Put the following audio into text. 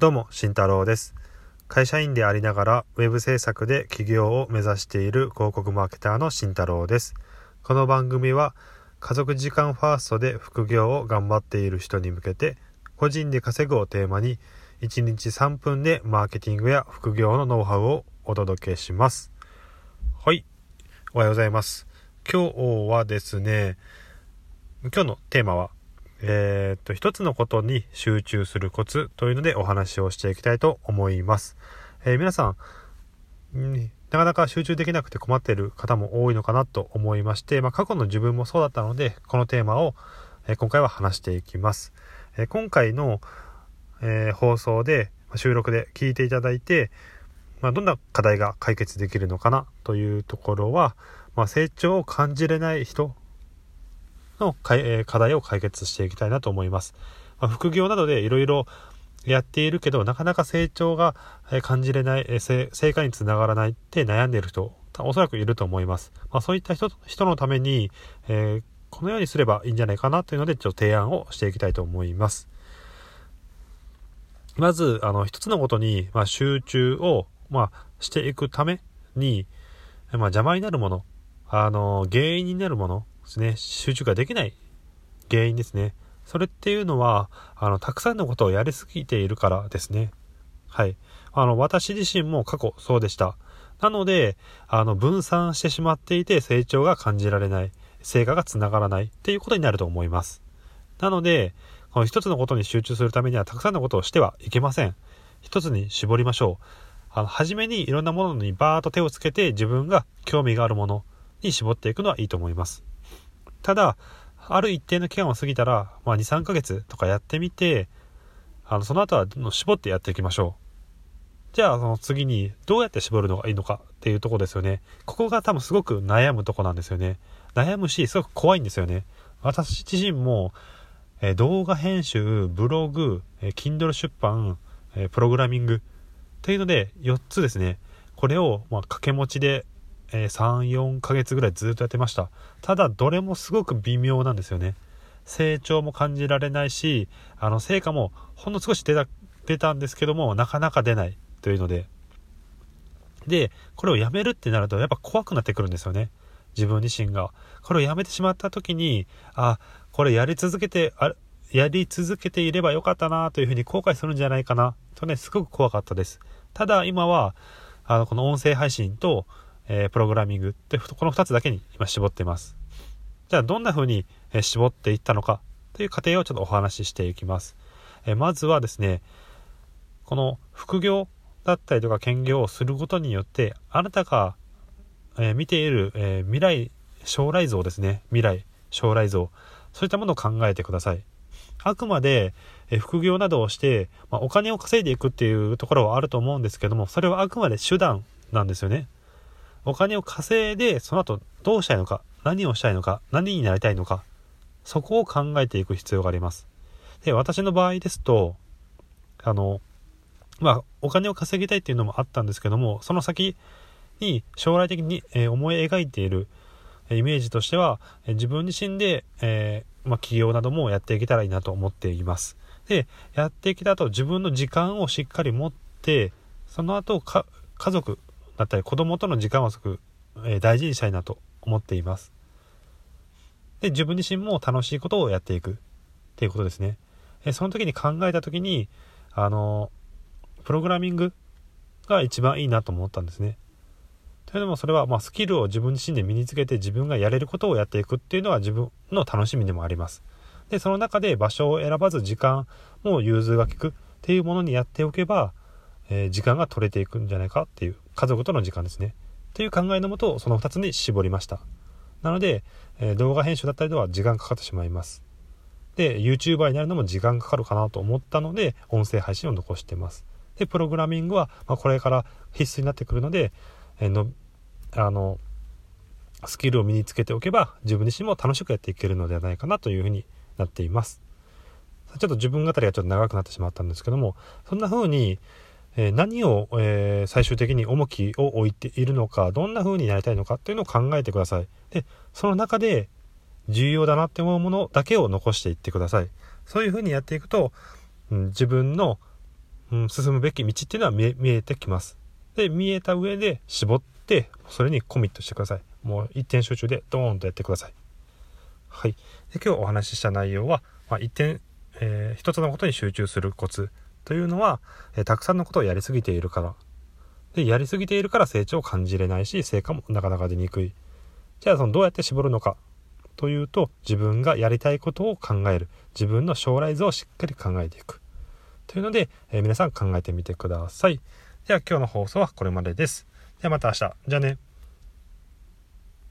どうも、慎太郎です。会社員でありながら、ウェブ制作で起業を目指している広告マーケターの慎太郎です。この番組は、家族時間ファーストで副業を頑張っている人に向けて、個人で稼ぐをテーマに、1日3分でマーケティングや副業のノウハウをお届けします。はい。おはようございます。今日はですね、今日のテーマは、えーっと、一つのことに集中するコツというのでお話をしていきたいと思います。えー皆さん、なかなか集中できなくて困っている方も多いのかなと思いまして、まあ、過去の自分もそうだったので、このテーマを、えー今回は話していきます。えー今回の、えー放送で、収録で聞いていただいて、まあ、どんな課題が解決できるのかなというところは、まあ、成長を感じれない人のえ課題を解決していきたいなと思います。まあ、副業などでいろいろやっているけど、なかなか成長が感じれない、成果につながらないって悩んでいる人、おそらくいると思います。まあ、そういった人人のために、えーこのようにすればいいんじゃないかなというので、ちょっと提案をしていきたいと思います。まず、あの、一つのことに、まあ、集中を、まあ、していくために、まあ、邪魔になるもの、あの、原因になるものですね、集中ができない原因ですね。それっていうのは、あの、たくさんのことをやりすぎているからですね。はい。あの、私自身も過去そうでした。なので、あの、分散してしまっていて成長が感じられない、成果がつながらないっていうことになると思います。なので、この一つのことに集中するためにはたくさんのことをしてはいけません。一つに絞りましょう。あの、初めにいろんなものにバーッと手をつけて自分が興味があるものに絞っていくのはいいと思います。ただ、ある一定の期間を過ぎたら、まあ2、3ヶ月とかやってみて、あの、その後はどんどん絞ってやっていきましょう。じゃあ、その次にどうやって絞るのがいいのかっていうところですよね。ここが多分すごく悩むとこなんですよね。悩むし、すごく怖いんですよね。私自身も、え動画編集、ブログ、えー Kindle 出版、えプログラミングというので4つですね。これを、まあ、掛け持ちで、えー3、4ヶ月ぐらいずっとやってました。ただ、どれもすごく微妙なんですよね。成長も感じられないし、あの、成果もほんの少し出た、出たんですけども、なかなか出ないというので。で、これをやめるってなると、やっぱ怖くなってくるんですよね。自分自身が。これをやめてしまった時に、あ、これやり続けて、あやり続けていればよかったなというふうに後悔するんじゃないかな、とね、すごく怖かったです。ただ、今は、あの、この音声配信と、えープログラミングって、この2つだけに今絞っています。じゃあ、どんな風に絞っていったのかという過程をちょっとお話ししていきます。えーまずはですね、この副業だったりとか兼業をすることによって、あなたが、えー見ている、えー未来、将来像ですね。未来、将来像。そういったものを考えてください。あくまで、え副業などをして、まあ、お金を稼いでいくっていうところはあると思うんですけども、それはあくまで手段なんですよね。お金を稼いで、その後どうしたいのか、何をしたいのか、何になりたいのか、そこを考えていく必要があります。で、私の場合ですと、あの、まあ、お金を稼ぎたいっていうのもあったんですけども、その先に将来的に、え思い描いているえイメージとしては、え自分自身で、えまあ、企業などもやっていけたらいいなと思っています。で、やってきた後、自分の時間をしっかり持って、その後か、家族だったり子供との時間をすごく、え大事にしたいなと思っています。で、自分自身も楽しいことをやっていくっていうことですね。えその時に考えた時に、あのプログラミングが一番いいなと思ったんですね。というのもそれはまスキルを自分自身で身につけて自分がやれることをやっていくっていうのは自分の楽しみでもあります。で、その中で場所を選ばず時間も融通が利くっていうものにやっておけば、え時間が取れていくんじゃないかっていう家族との時間ですね。という考えのもとその2つに絞りました。なので、え動画編集だったりとは時間かかってしまいます。で、YouTuber になるのも時間かかるかなと思ったので、音声配信を残してます。で、プログラミングは、ま、これから必須になってくるので、えの、あの、スキルを身につけておけば、自分自身も楽しくやっていけるのではないかなというふうになっています。ちょっと自分語りがちょっと長くなってしまったんですけども、そんな風に、え何を、え最終的に重きを置いているのか、どんな風になりたいのかっていうのを考えてください。で、その中で重要だなって思うものだけを残していってください。そういう風にやっていくと、うん自分のうん、進むべき道っていうのは見えてきます。で、見えた上で絞って、それにコミットしてください。もう一点集中でドーンとやってください。はい。で今日お話しした内容は、まあ、一点、えー、一つのことに集中するコツというのは、え、たくさんのことをやりすぎているから。で、やりすぎているから成長を感じれないし、成果もなかなか出にくい。じゃあ、そのどうやって絞るのかというと、自分がやりたいことを考える。自分の将来像をしっかり考えていく。というので、え、皆さん考えてみてください。では今日の放送はこれまでです。ではまた明日。じゃあね。